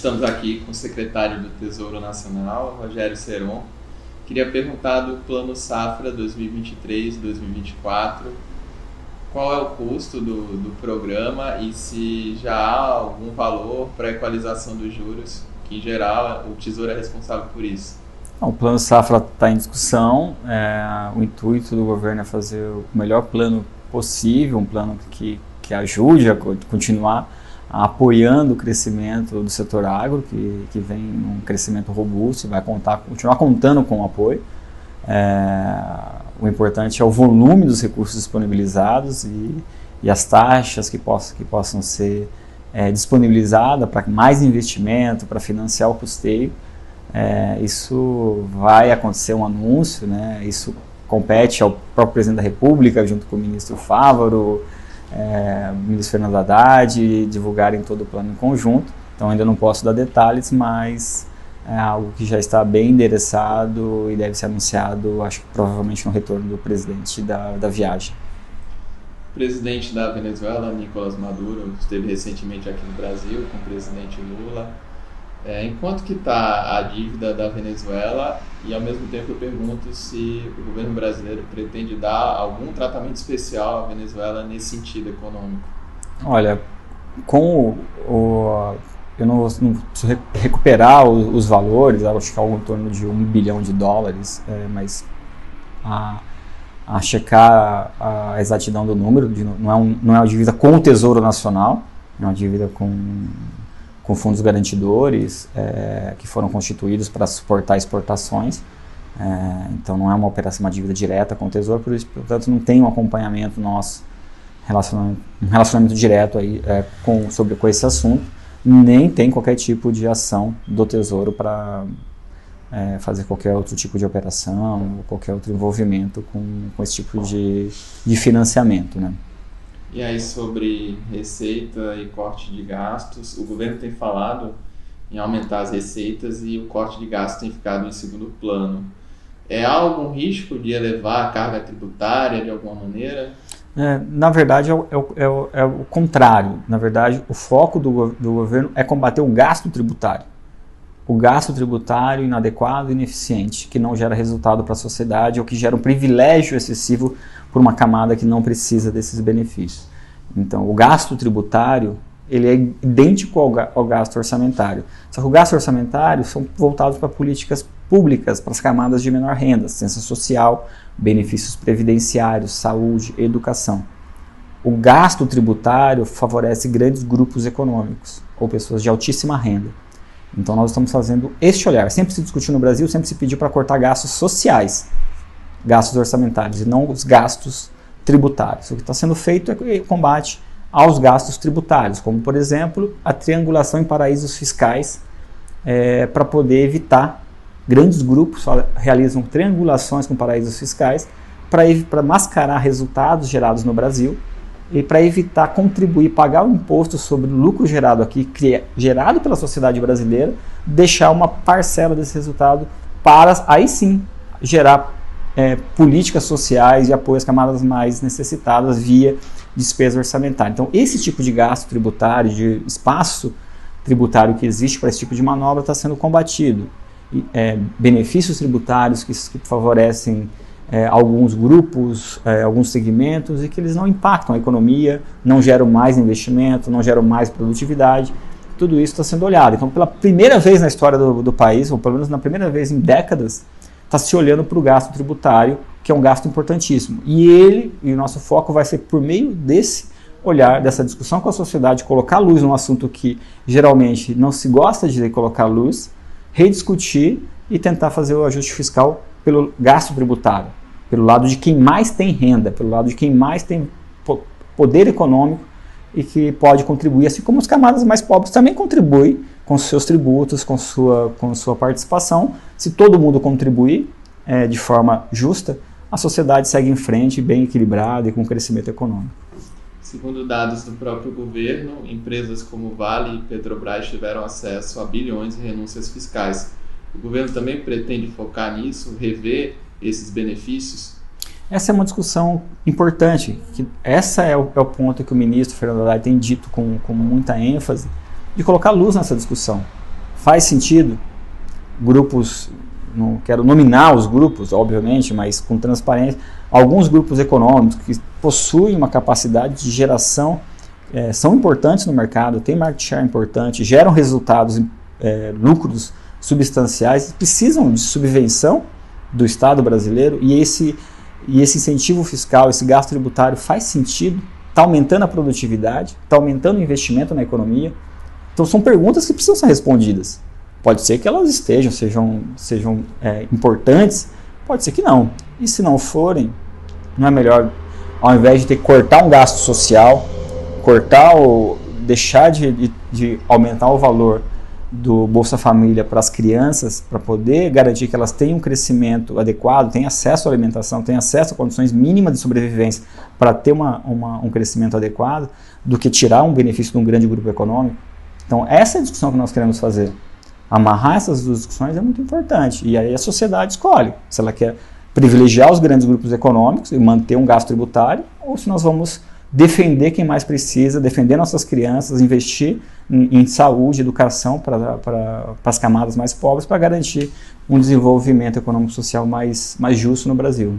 Estamos aqui com o secretário do Tesouro Nacional, Rogério Seron. Queria perguntar do Plano Safra 2023-2024, qual é o custo do, do programa e se já há algum valor para equalização dos juros, que em geral o Tesouro é responsável por isso. O plano Safra está em discussão. É, o intuito do governo é fazer o melhor plano possível, um plano que, que ajude a continuar apoiando o crescimento do setor agro, que, que vem um crescimento robusto e vai contar, continuar contando com o apoio. É, o importante é o volume dos recursos disponibilizados e, e as taxas que, possam, que possam ser é, disponibilizadas para mais investimento, para financiar o custeio. É, isso vai acontecer um anúncio, né? isso compete ao próprio presidente da República, junto com o ministro Fávaro, é, ministro Fernando Haddad, divulgarem todo o plano em conjunto. Então ainda não posso dar detalhes, mas é algo que já está bem endereçado e deve ser anunciado, acho que provavelmente no retorno do presidente da, da viagem. O presidente da Venezuela, Nicolás Maduro, esteve recentemente aqui no Brasil com o presidente Lula. É, enquanto que está a dívida da Venezuela e ao mesmo tempo eu pergunto se o governo brasileiro pretende dar algum tratamento especial à Venezuela nesse sentido econômico. Olha, com o, o eu não, não preciso recuperar os, os, valores, acho que é algo em torno de um bilhão de dólares, é, mas a, a checar a, a exatidão do número, de, não, é um, não é uma dívida com o Tesouro Nacional, é uma dívida com com fundos garantidores é, que foram constituídos para suportar exportações. É, então não é uma operação, uma dívida direta com o Tesouro, por isso, portanto, não tem um acompanhamento nosso, relacionamento, um relacionamento direto aí, é, com, sobre, com esse assunto, nem tem qualquer tipo de ação do Tesouro para é, fazer qualquer outro tipo de operação, qualquer outro envolvimento com, com esse tipo de, de financiamento. Né? E aí, sobre receita e corte de gastos, o governo tem falado em aumentar as receitas e o corte de gastos tem ficado em segundo plano. É algum risco de elevar a carga tributária de alguma maneira? É, na verdade, é o, é, o, é o, contrário. Na verdade, o foco do, do governo é combater o gasto tributário. O gasto tributário inadequado e ineficiente, que não gera resultado para a sociedade ou que gera um privilégio excessivo por uma camada que não precisa desses benefícios. Então, o gasto tributário ele é idêntico ao, ao gasto orçamentário. Só que o gasto orçamentário são voltados para políticas públicas, para as camadas de menor renda, assistência social, benefícios previdenciários, saúde, educação. O gasto tributário favorece grandes grupos econômicos ou pessoas de altíssima renda. Então nós estamos fazendo este olhar. Sempre se discutiu no Brasil, sempre se pediu para cortar gastos sociais gastos orçamentários e não os gastos tributários. O que está sendo feito é combate aos gastos tributários, como por exemplo a triangulação em paraísos fiscais é, para poder evitar grandes grupos realizam triangulações com paraísos fiscais para mascarar resultados gerados no Brasil e para evitar contribuir, pagar o imposto sobre o lucro gerado aqui, é gerado pela sociedade brasileira, deixar uma parcela desse resultado para aí sim gerar é, políticas sociais de apoio às camadas mais necessitadas via despesa orçamentária. Então, esse tipo de gasto tributário, de espaço tributário que existe para esse tipo de manobra está sendo combatido. E, é, benefícios tributários que, que favorecem é, alguns grupos, é, alguns segmentos e que eles não impactam a economia, não geram mais investimento, não geram mais produtividade. Tudo isso está sendo olhado. Então, pela primeira vez na história do, do país, ou pelo menos na primeira vez em décadas, está se olhando para o gasto tributário, que é um gasto importantíssimo. E ele, e o nosso foco vai ser por meio desse olhar, dessa discussão com a sociedade, colocar luz num assunto que geralmente não se gosta de colocar luz, rediscutir e tentar fazer o ajuste fiscal pelo gasto tributário, pelo lado de quem mais tem renda, pelo lado de quem mais tem poder econômico e que pode contribuir, assim como as camadas mais pobres também contribuem com seus tributos, com sua, com sua participação. Se todo mundo contribuir é, de forma justa, a sociedade segue em frente, bem equilibrada e com crescimento econômico. Segundo dados do próprio governo, empresas como Vale e Petrobras tiveram acesso a bilhões em renúncias fiscais. O governo também pretende focar nisso, rever esses benefícios? Essa é uma discussão importante. Que essa é o, é o ponto que o ministro Fernando Haddad tem dito com, com muita ênfase, de colocar luz nessa discussão. Faz sentido grupos, não quero nominar os grupos, obviamente, mas com transparência, alguns grupos econômicos que possuem uma capacidade de geração, é, são importantes no mercado, têm market share importante, geram resultados, é, lucros substanciais, precisam de subvenção do Estado brasileiro e esse, e esse incentivo fiscal, esse gasto tributário faz sentido, está aumentando a produtividade, está aumentando o investimento na economia. Então são perguntas que precisam ser respondidas. Pode ser que elas estejam, sejam, sejam é, importantes, pode ser que não. E se não forem, não é melhor, ao invés de ter que cortar um gasto social, cortar ou deixar de, de, de aumentar o valor do Bolsa Família para as crianças, para poder garantir que elas tenham um crescimento adequado, tenham acesso à alimentação, tenham acesso a condições mínimas de sobrevivência para ter uma, uma, um crescimento adequado, do que tirar um benefício de um grande grupo econômico. Então, essa é a discussão que nós queremos fazer. Amarrar essas duas discussões é muito importante. E aí a sociedade escolhe se ela quer privilegiar os grandes grupos econômicos e manter um gasto tributário, ou se nós vamos defender quem mais precisa, defender nossas crianças, investir em, em saúde, educação para, para as camadas mais pobres, para garantir um desenvolvimento econômico-social mais, mais justo no Brasil.